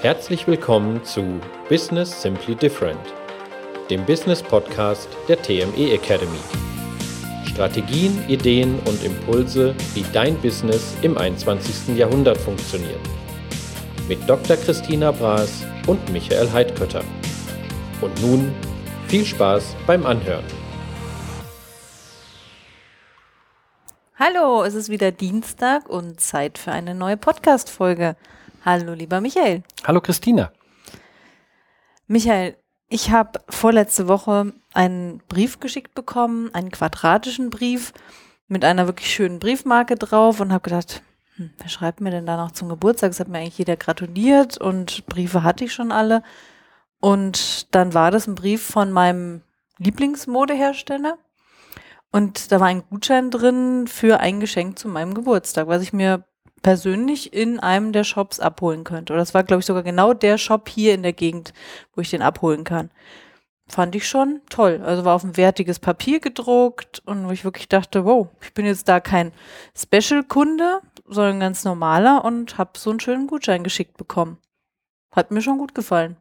Herzlich willkommen zu Business Simply Different, dem Business Podcast der TME Academy. Strategien, Ideen und Impulse, wie dein Business im 21. Jahrhundert funktioniert. Mit Dr. Christina Braas und Michael Heidkötter. Und nun viel Spaß beim Anhören. Hallo, es ist wieder Dienstag und Zeit für eine neue Podcast-Folge. Hallo, lieber Michael. Hallo, Christina. Michael, ich habe vorletzte Woche einen Brief geschickt bekommen, einen quadratischen Brief mit einer wirklich schönen Briefmarke drauf und habe gedacht, hm, wer schreibt mir denn da noch zum Geburtstag? Es hat mir eigentlich jeder gratuliert und Briefe hatte ich schon alle. Und dann war das ein Brief von meinem Lieblingsmodehersteller. Und da war ein Gutschein drin für ein Geschenk zu meinem Geburtstag, was ich mir persönlich in einem der Shops abholen könnte. Oder das war, glaube ich, sogar genau der Shop hier in der Gegend, wo ich den abholen kann. Fand ich schon toll. Also war auf ein wertiges Papier gedruckt und wo ich wirklich dachte, wow, ich bin jetzt da kein Special-Kunde, sondern ganz normaler und habe so einen schönen Gutschein geschickt bekommen. Hat mir schon gut gefallen.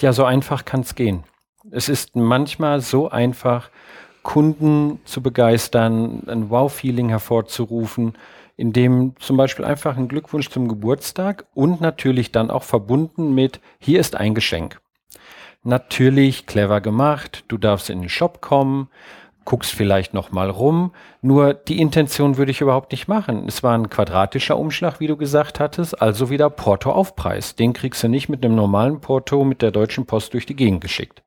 Ja, so einfach kann es gehen. Es ist manchmal so einfach, Kunden zu begeistern, ein Wow-Feeling hervorzurufen, indem zum Beispiel einfach ein Glückwunsch zum Geburtstag und natürlich dann auch verbunden mit, hier ist ein Geschenk. Natürlich clever gemacht, du darfst in den Shop kommen, guckst vielleicht noch mal rum. Nur die Intention würde ich überhaupt nicht machen. Es war ein quadratischer Umschlag, wie du gesagt hattest, also wieder Porto-Aufpreis. Den kriegst du nicht mit einem normalen Porto mit der Deutschen Post durch die Gegend geschickt.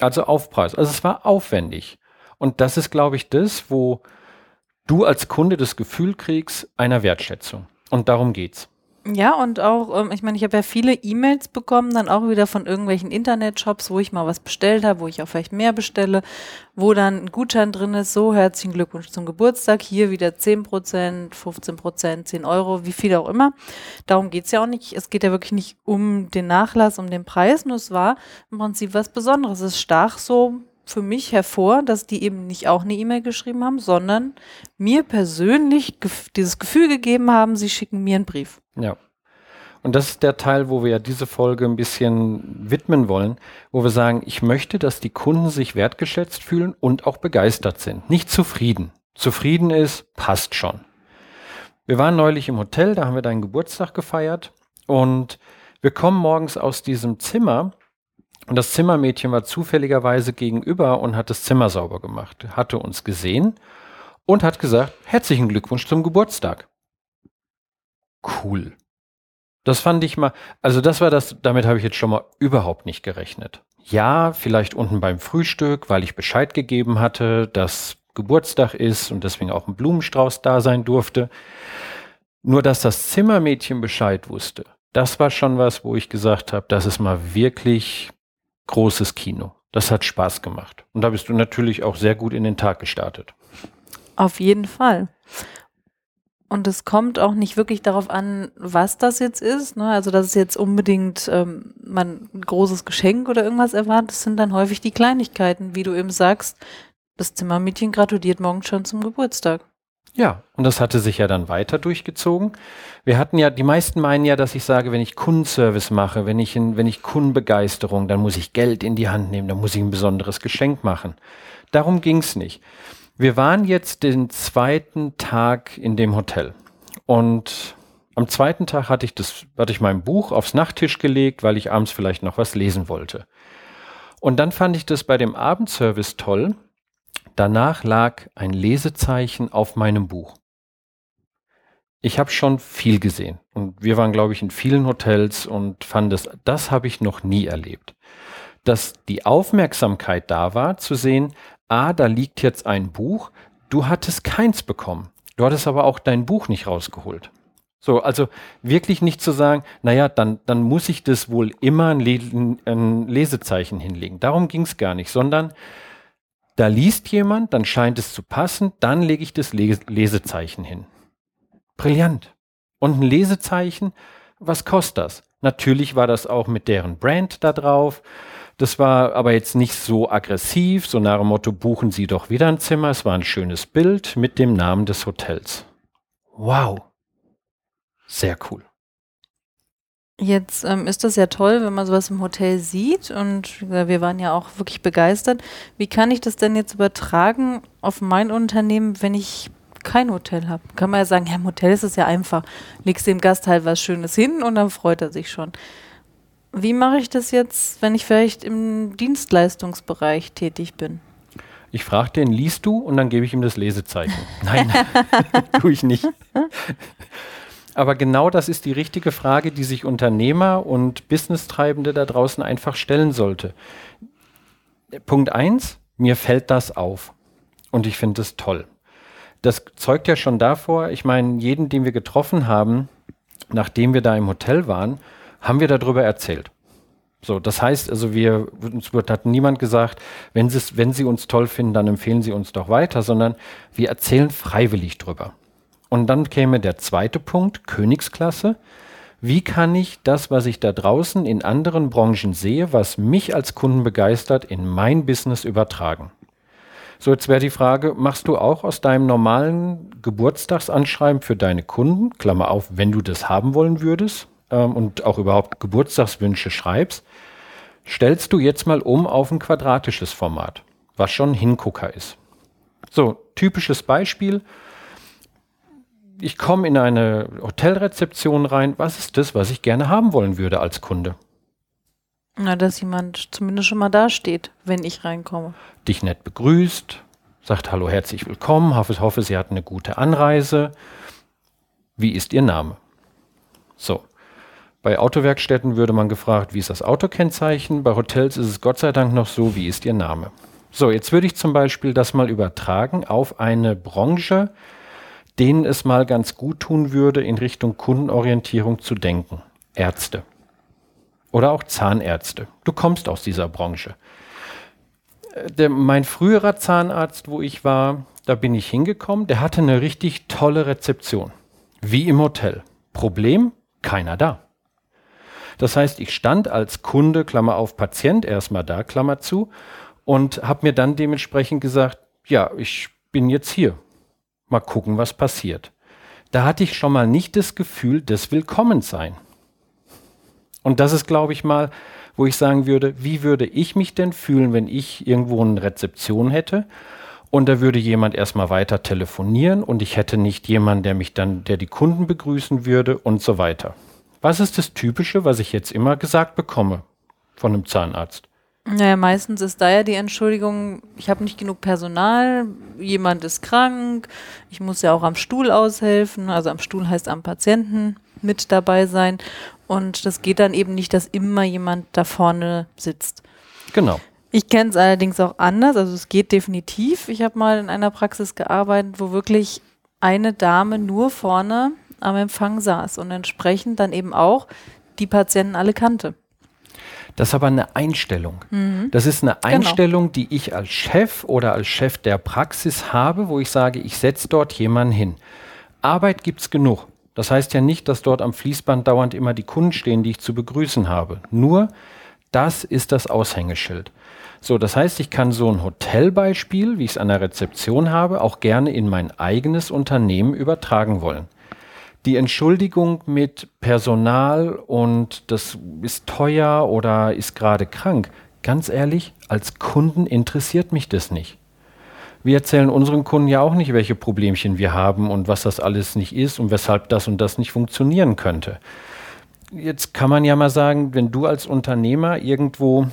Also Aufpreis. Also es war aufwendig. Und das ist, glaube ich, das, wo du als Kunde das Gefühl kriegst einer Wertschätzung. Und darum geht's. Ja, und auch, ähm, ich meine, ich habe ja viele E-Mails bekommen, dann auch wieder von irgendwelchen Internetshops, wo ich mal was bestellt habe, wo ich auch vielleicht mehr bestelle, wo dann ein Gutschein drin ist, so herzlichen Glückwunsch zum Geburtstag, hier wieder 10%, 15%, 10 Euro, wie viel auch immer. Darum geht's ja auch nicht. Es geht ja wirklich nicht um den Nachlass, um den Preis, nur es war im Prinzip was Besonderes. Es stach so für mich hervor, dass die eben nicht auch eine E-Mail geschrieben haben, sondern mir persönlich gef dieses Gefühl gegeben haben, sie schicken mir einen Brief. Ja. Und das ist der Teil, wo wir ja diese Folge ein bisschen widmen wollen, wo wir sagen, ich möchte, dass die Kunden sich wertgeschätzt fühlen und auch begeistert sind. Nicht zufrieden. Zufrieden ist, passt schon. Wir waren neulich im Hotel, da haben wir deinen Geburtstag gefeiert und wir kommen morgens aus diesem Zimmer und das Zimmermädchen war zufälligerweise gegenüber und hat das Zimmer sauber gemacht, hatte uns gesehen und hat gesagt, herzlichen Glückwunsch zum Geburtstag. Cool. Das fand ich mal, also das war das, damit habe ich jetzt schon mal überhaupt nicht gerechnet. Ja, vielleicht unten beim Frühstück, weil ich Bescheid gegeben hatte, dass Geburtstag ist und deswegen auch ein Blumenstrauß da sein durfte. Nur dass das Zimmermädchen Bescheid wusste, das war schon was, wo ich gesagt habe, das ist mal wirklich großes Kino. Das hat Spaß gemacht. Und da bist du natürlich auch sehr gut in den Tag gestartet. Auf jeden Fall. Und es kommt auch nicht wirklich darauf an, was das jetzt ist. Ne? Also, dass es jetzt unbedingt ähm, man ein großes Geschenk oder irgendwas erwartet. Sind dann häufig die Kleinigkeiten, wie du eben sagst. Das Zimmermädchen gratuliert morgen schon zum Geburtstag. Ja, und das hatte sich ja dann weiter durchgezogen. Wir hatten ja, die meisten meinen ja, dass ich sage, wenn ich Kundenservice mache, wenn ich, in, wenn ich Kundenbegeisterung, dann muss ich Geld in die Hand nehmen, dann muss ich ein besonderes Geschenk machen. Darum ging's nicht. Wir waren jetzt den zweiten Tag in dem Hotel. Und am zweiten Tag hatte ich das, hatte ich mein Buch aufs Nachttisch gelegt, weil ich abends vielleicht noch was lesen wollte. Und dann fand ich das bei dem Abendservice toll, Danach lag ein Lesezeichen auf meinem Buch. Ich habe schon viel gesehen und wir waren, glaube ich, in vielen Hotels und fanden das, das habe ich noch nie erlebt. Dass die Aufmerksamkeit da war, zu sehen, ah, da liegt jetzt ein Buch, du hattest keins bekommen. Du hattest aber auch dein Buch nicht rausgeholt. So, also wirklich nicht zu sagen, naja, dann, dann muss ich das wohl immer ein, Le ein Lesezeichen hinlegen. Darum ging es gar nicht, sondern da liest jemand, dann scheint es zu passen, dann lege ich das Lesezeichen hin. Brillant. Und ein Lesezeichen, was kostet das? Natürlich war das auch mit deren Brand da drauf. Das war aber jetzt nicht so aggressiv, so nach dem Motto, buchen Sie doch wieder ein Zimmer. Es war ein schönes Bild mit dem Namen des Hotels. Wow. Sehr cool. Jetzt ähm, ist das ja toll, wenn man sowas im Hotel sieht und äh, wir waren ja auch wirklich begeistert. Wie kann ich das denn jetzt übertragen auf mein Unternehmen, wenn ich kein Hotel habe? Kann man ja sagen, ja, im Hotel ist es ja einfach. Legst dem Gast halt was Schönes hin und dann freut er sich schon. Wie mache ich das jetzt, wenn ich vielleicht im Dienstleistungsbereich tätig bin? Ich frage den, liest du? Und dann gebe ich ihm das Lesezeichen. Nein, tue ich nicht. Aber genau das ist die richtige Frage, die sich Unternehmer und Business-Treibende da draußen einfach stellen sollte. Punkt eins: mir fällt das auf. Und ich finde es toll. Das zeugt ja schon davor, ich meine, jeden, den wir getroffen haben, nachdem wir da im Hotel waren, haben wir darüber erzählt. So, das heißt also, wir, uns hat niemand gesagt, wenn, wenn Sie uns toll finden, dann empfehlen Sie uns doch weiter, sondern wir erzählen freiwillig drüber. Und dann käme der zweite Punkt, Königsklasse. Wie kann ich das, was ich da draußen in anderen Branchen sehe, was mich als Kunden begeistert, in mein Business übertragen? So, jetzt wäre die Frage, machst du auch aus deinem normalen Geburtstagsanschreiben für deine Kunden, Klammer auf, wenn du das haben wollen würdest ähm, und auch überhaupt Geburtstagswünsche schreibst, stellst du jetzt mal um auf ein quadratisches Format, was schon Hingucker ist. So, typisches Beispiel, ich komme in eine Hotelrezeption rein. Was ist das, was ich gerne haben wollen würde als Kunde? Na, dass jemand zumindest schon mal dasteht, wenn ich reinkomme. Dich nett begrüßt, sagt Hallo, herzlich willkommen, hoffe, hoffe, Sie hatten eine gute Anreise. Wie ist Ihr Name? So. Bei Autowerkstätten würde man gefragt, wie ist das Autokennzeichen? Bei Hotels ist es Gott sei Dank noch so, wie ist Ihr Name? So, jetzt würde ich zum Beispiel das mal übertragen auf eine Branche, denen es mal ganz gut tun würde, in Richtung Kundenorientierung zu denken. Ärzte. Oder auch Zahnärzte. Du kommst aus dieser Branche. Äh, der, mein früherer Zahnarzt, wo ich war, da bin ich hingekommen, der hatte eine richtig tolle Rezeption. Wie im Hotel. Problem, keiner da. Das heißt, ich stand als Kunde, Klammer auf Patient, erstmal da, Klammer zu, und habe mir dann dementsprechend gesagt, ja, ich bin jetzt hier mal gucken, was passiert. Da hatte ich schon mal nicht das Gefühl des Willkommensein. Und das ist, glaube ich, mal, wo ich sagen würde, wie würde ich mich denn fühlen, wenn ich irgendwo eine Rezeption hätte und da würde jemand erstmal weiter telefonieren und ich hätte nicht jemanden, der mich dann, der die Kunden begrüßen würde und so weiter. Was ist das Typische, was ich jetzt immer gesagt bekomme von einem Zahnarzt? Naja, meistens ist da ja die Entschuldigung, ich habe nicht genug Personal, jemand ist krank, ich muss ja auch am Stuhl aushelfen, also am Stuhl heißt am Patienten mit dabei sein. Und das geht dann eben nicht, dass immer jemand da vorne sitzt. Genau. Ich kenne es allerdings auch anders, also es geht definitiv. Ich habe mal in einer Praxis gearbeitet, wo wirklich eine Dame nur vorne am Empfang saß und entsprechend dann eben auch die Patienten alle kannte. Das ist aber eine Einstellung. Mhm. Das ist eine genau. Einstellung, genau. die ich als Chef oder als Chef der Praxis habe, wo ich sage, ich setze dort jemanden hin. Arbeit gibt es genug. Das heißt ja nicht, dass dort am Fließband dauernd immer die Kunden stehen, die ich zu begrüßen habe. Nur das ist das Aushängeschild. So, das heißt, ich kann so ein Hotelbeispiel, wie ich es an der Rezeption habe, auch gerne in mein eigenes Unternehmen übertragen wollen die Entschuldigung mit Personal und das ist teuer oder ist gerade krank, ganz ehrlich, als Kunden interessiert mich das nicht. Wir erzählen unseren Kunden ja auch nicht, welche Problemchen wir haben und was das alles nicht ist und weshalb das und das nicht funktionieren könnte. Jetzt kann man ja mal sagen, wenn du als Unternehmer irgendwo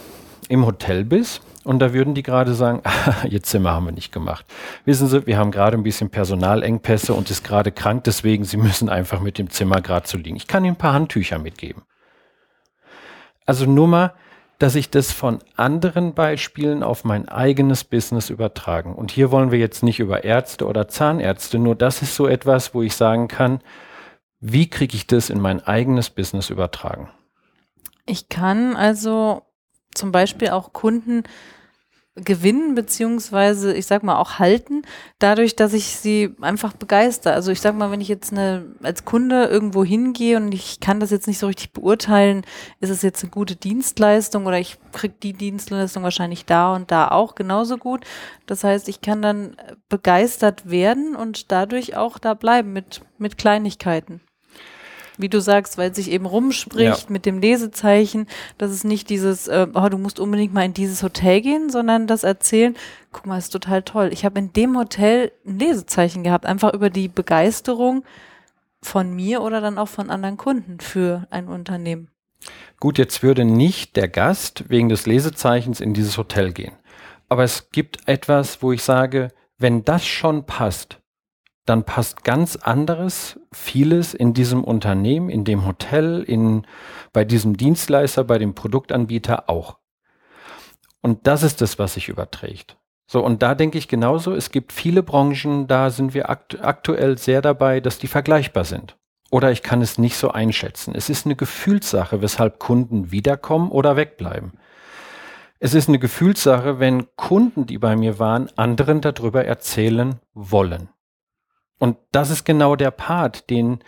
im Hotel bist und da würden die gerade sagen, ihr Zimmer haben wir nicht gemacht. Wissen Sie, wir haben gerade ein bisschen Personalengpässe und ist gerade krank, deswegen Sie müssen einfach mit dem Zimmer gerade zu liegen. Ich kann Ihnen ein paar Handtücher mitgeben. Also nur mal, dass ich das von anderen Beispielen auf mein eigenes Business übertragen. Und hier wollen wir jetzt nicht über Ärzte oder Zahnärzte, nur das ist so etwas, wo ich sagen kann, wie kriege ich das in mein eigenes Business übertragen? Ich kann also zum Beispiel auch Kunden gewinnen, beziehungsweise ich sag mal auch halten, dadurch, dass ich sie einfach begeister. Also ich sag mal, wenn ich jetzt eine, als Kunde irgendwo hingehe und ich kann das jetzt nicht so richtig beurteilen, ist es jetzt eine gute Dienstleistung oder ich kriege die Dienstleistung wahrscheinlich da und da auch genauso gut. Das heißt, ich kann dann begeistert werden und dadurch auch da bleiben mit, mit Kleinigkeiten. Wie du sagst, weil es sich eben rumspricht Ja. mit dem Lesezeichen, dass es nicht dieses, äh, oh, du musst unbedingt mal in dieses Hotel gehen, sondern das Erzählen, guck mal, ist total toll. Ich habe in dem Hotel ein Lesezeichen gehabt, einfach über die Begeisterung von mir oder dann auch von anderen Kunden für ein Unternehmen. Gut, jetzt würde nicht der Gast wegen des Lesezeichens in dieses Hotel gehen. Aber es gibt etwas, wo ich sage, wenn das schon passt, dann passt ganz anderes, vieles in diesem Unternehmen, in dem Hotel, in, bei diesem Dienstleister, bei dem Produktanbieter auch. Und das ist das, was sich überträgt. So, und da denke ich genauso, es gibt viele Branchen, da sind wir akt aktuell sehr dabei, dass die vergleichbar sind. Oder ich kann es nicht so einschätzen. Es ist eine Gefühlssache, weshalb Kunden wiederkommen oder wegbleiben. Es ist eine Gefühlssache, wenn Kunden, die bei mir waren, anderen darüber erzählen wollen. Und das ist genau der Part, den,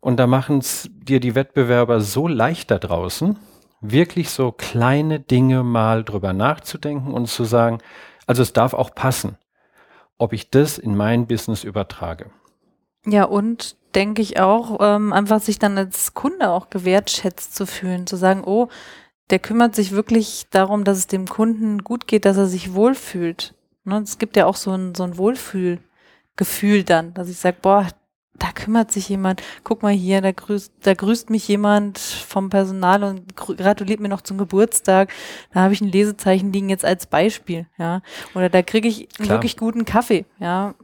und da machen es dir die Wettbewerber so leicht da draußen, wirklich so kleine Dinge mal drüber nachzudenken und zu sagen, also es darf auch passen, ob ich das in mein Business übertrage. Ja, und denke ich auch, ähm, einfach sich dann als Kunde auch gewertschätzt zu fühlen, zu sagen, oh, der kümmert sich wirklich darum, dass es dem Kunden gut geht, dass er sich wohlfühlt. Ne? Es gibt ja auch so ein, so ein Wohlfühlgefühl dann, dass ich sage, boah, da kümmert sich jemand, guck mal hier, da grüßt, da grüßt mich jemand vom Personal und gr- gratuliert mir noch zum Geburtstag. Da habe ich ein Lesezeichen liegen jetzt als Beispiel, ja. Oder da kriege ich einen Klar. wirklich guten Kaffee, ja.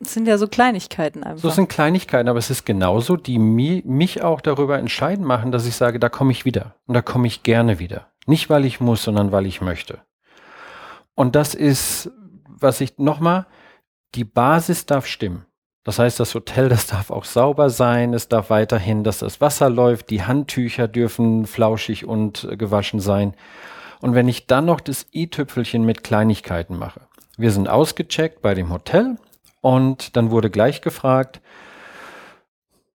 Es sind ja so Kleinigkeiten einfach. So sind Kleinigkeiten, aber es ist genauso, die mi mich auch darüber entscheiden machen, dass ich sage, da komme ich wieder und da komme ich gerne wieder. Nicht weil ich muss, sondern weil ich möchte. Und das ist, was ich nochmal, die Basis darf stimmen. Das heißt, das Hotel, das darf auch sauber sein, es darf weiterhin, dass das Wasser läuft, die Handtücher dürfen flauschig und gewaschen sein. Und wenn ich dann noch das i-Tüpfelchen mit Kleinigkeiten mache. Wir sind ausgecheckt bei dem Hotel und dann wurde gleich gefragt,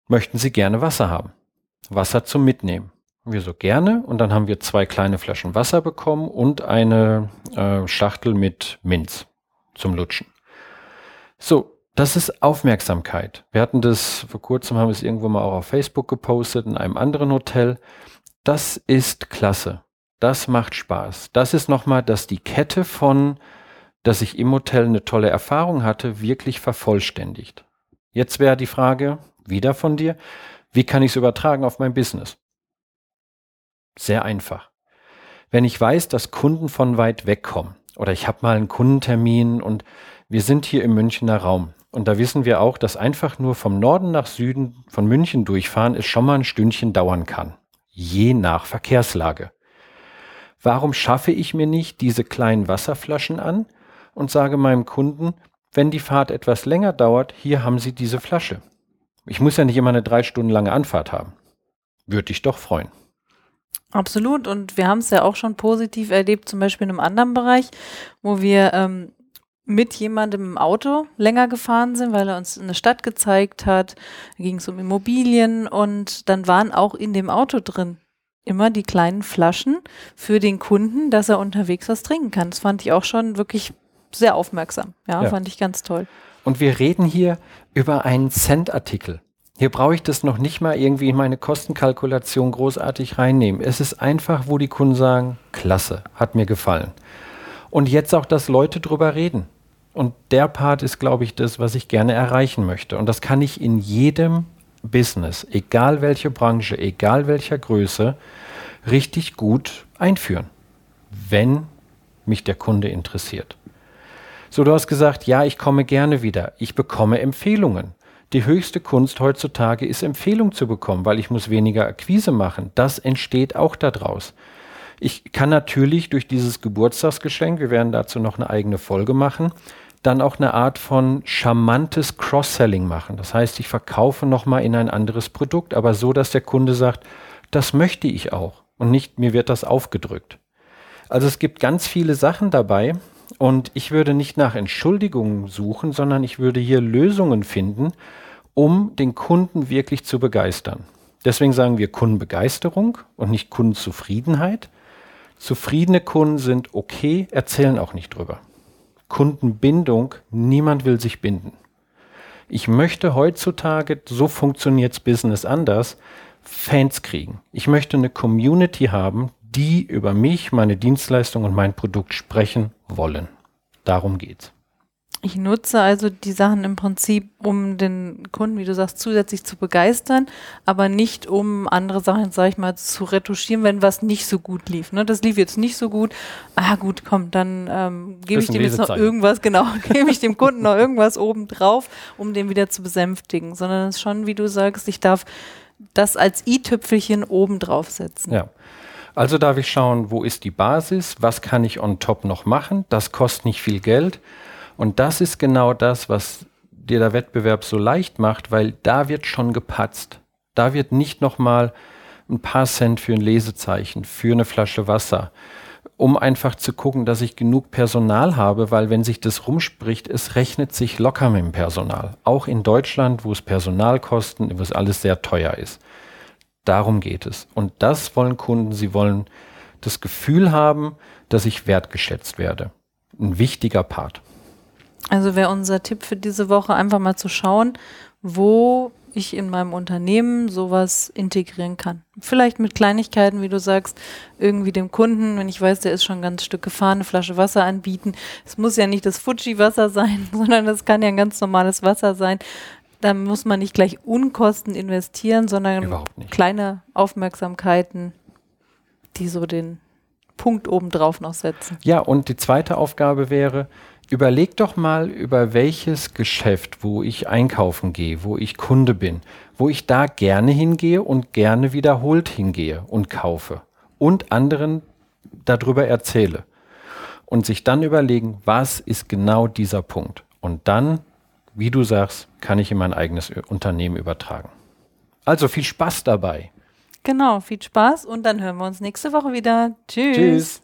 möchten Sie gerne Wasser haben? Wasser zum Mitnehmen. Wir so gerne. Und dann haben wir zwei kleine Flaschen Wasser bekommen und eine äh, Schachtel mit Minz zum Lutschen. So, das ist Aufmerksamkeit. Wir hatten das, vor kurzem haben es irgendwo mal auch auf Facebook gepostet, in einem anderen Hotel. Das ist klasse. Das macht Spaß. Das ist nochmal, dass die Kette von, dass ich im Hotel eine tolle Erfahrung hatte, wirklich vervollständigt. Jetzt wäre die Frage, wieder von dir, wie kann ich es übertragen auf mein Business? Sehr einfach. Wenn ich weiß, dass Kunden von weit weg kommen oder ich habe mal einen Kundentermin und wir sind hier im Münchner Raum und da wissen wir auch, dass einfach nur vom Norden nach Süden von München durchfahren es schon mal ein Stündchen dauern kann, je nach Verkehrslage. Warum schaffe ich mir nicht diese kleinen Wasserflaschen an und sage meinem Kunden, wenn die Fahrt etwas länger dauert, hier haben Sie diese Flasche. Ich muss ja nicht immer eine drei Stunden lange Anfahrt haben. Würde dich doch freuen. Absolut. Und wir haben es ja auch schon positiv erlebt, zum Beispiel in einem anderen Bereich, wo wir ähm, mit jemandem im Auto länger gefahren sind, weil er uns eine Stadt gezeigt hat. Da ging es um Immobilien und dann waren auch in dem Auto drin immer die kleinen Flaschen für den Kunden, dass er unterwegs was trinken kann. Das fand ich auch schon wirklich sehr aufmerksam. Ja, Ja. fand ich ganz toll. Und wir reden hier über einen Cent-Artikel. Hier brauche ich das noch nicht mal irgendwie in meine Kostenkalkulation großartig reinnehmen. Es ist einfach, wo die Kunden sagen, klasse, hat mir gefallen. Und jetzt auch, dass Leute drüber reden. Und der Part ist, glaube ich, das, was ich gerne erreichen möchte. Und das kann ich in jedem Business, egal welche Branche, egal welcher Größe, richtig gut einführen, wenn mich der Kunde interessiert. So, du hast gesagt, ja, ich komme gerne wieder. Ich bekomme Empfehlungen. Die höchste Kunst heutzutage ist Empfehlung zu bekommen, weil ich muss weniger Akquise machen. Das entsteht auch daraus. Ich kann natürlich durch dieses Geburtstagsgeschenk, wir werden dazu noch eine eigene Folge machen, dann auch eine Art von charmantes Cross-Selling machen. Das heißt, ich verkaufe nochmal in ein anderes Produkt, aber so, dass der Kunde sagt, das möchte ich auch und nicht mir wird das aufgedrückt. Also es gibt ganz viele Sachen dabei und ich würde nicht nach Entschuldigungen suchen, sondern ich würde hier Lösungen finden, um den Kunden wirklich zu begeistern. Deswegen sagen wir Kundenbegeisterung und nicht Kundenzufriedenheit. Zufriedene Kunden sind okay, erzählen auch nicht drüber. Kundenbindung, niemand will sich binden. Ich möchte heutzutage, so funktioniert's Business anders, Fans kriegen. Ich möchte eine Community haben, die über mich, meine Dienstleistung und mein Produkt sprechen wollen. Darum geht's. Ich nutze also die Sachen im Prinzip, um den Kunden, wie du sagst, zusätzlich zu begeistern, aber nicht um andere Sachen, sag ich mal, zu retuschieren, wenn was nicht so gut lief. Ne? Das lief jetzt nicht so gut. Ah gut, komm, dann ähm, gebe ich dem jetzt noch irgendwas, genau, gebe ich dem Kunden noch irgendwas oben drauf, um den wieder zu besänftigen. Sondern es ist schon, wie du sagst, ich darf das als i-Tüpfelchen oben draufsetzen. Ja. Also darf ich schauen, wo ist die Basis, was kann ich on top noch machen, das kostet nicht viel Geld und das ist genau das, was dir der Wettbewerb so leicht macht, weil da wird schon gepatzt. Da wird nicht nochmal ein paar Cent für ein Lesezeichen, für eine Flasche Wasser, um einfach zu gucken, dass ich genug Personal habe, weil wenn sich das rumspricht, es rechnet sich locker mit dem Personal. Auch in Deutschland, wo es Personalkosten, wo es alles sehr teuer ist. Darum geht es. Und das wollen Kunden. Sie wollen das Gefühl haben, dass ich wertgeschätzt werde. Ein wichtiger Part. Also wäre unser Tipp für diese Woche einfach mal zu schauen, wo ich in meinem Unternehmen sowas integrieren kann. Vielleicht mit Kleinigkeiten, wie du sagst, irgendwie dem Kunden, wenn ich weiß, der ist schon ein ganz Stück gefahren, eine Flasche Wasser anbieten. Es muss ja nicht das Fuji-Wasser sein, sondern es kann ja ein ganz normales Wasser sein. Da muss man nicht gleich Unkosten investieren, sondern kleine Aufmerksamkeiten, die so den Punkt obendrauf noch setzen. Ja, und die zweite Aufgabe wäre, Überleg doch mal, über welches Geschäft, wo ich einkaufen gehe, wo ich Kunde bin, wo ich da gerne hingehe und gerne wiederholt hingehe und kaufe und anderen darüber erzähle. Und sich dann überlegen, was ist genau dieser Punkt. Und dann, wie du sagst, kann ich in mein eigenes Unternehmen übertragen. Also viel Spaß dabei. Genau, viel Spaß und dann hören wir uns nächste Woche wieder. Tschüss. Tschüss.